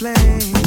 slave.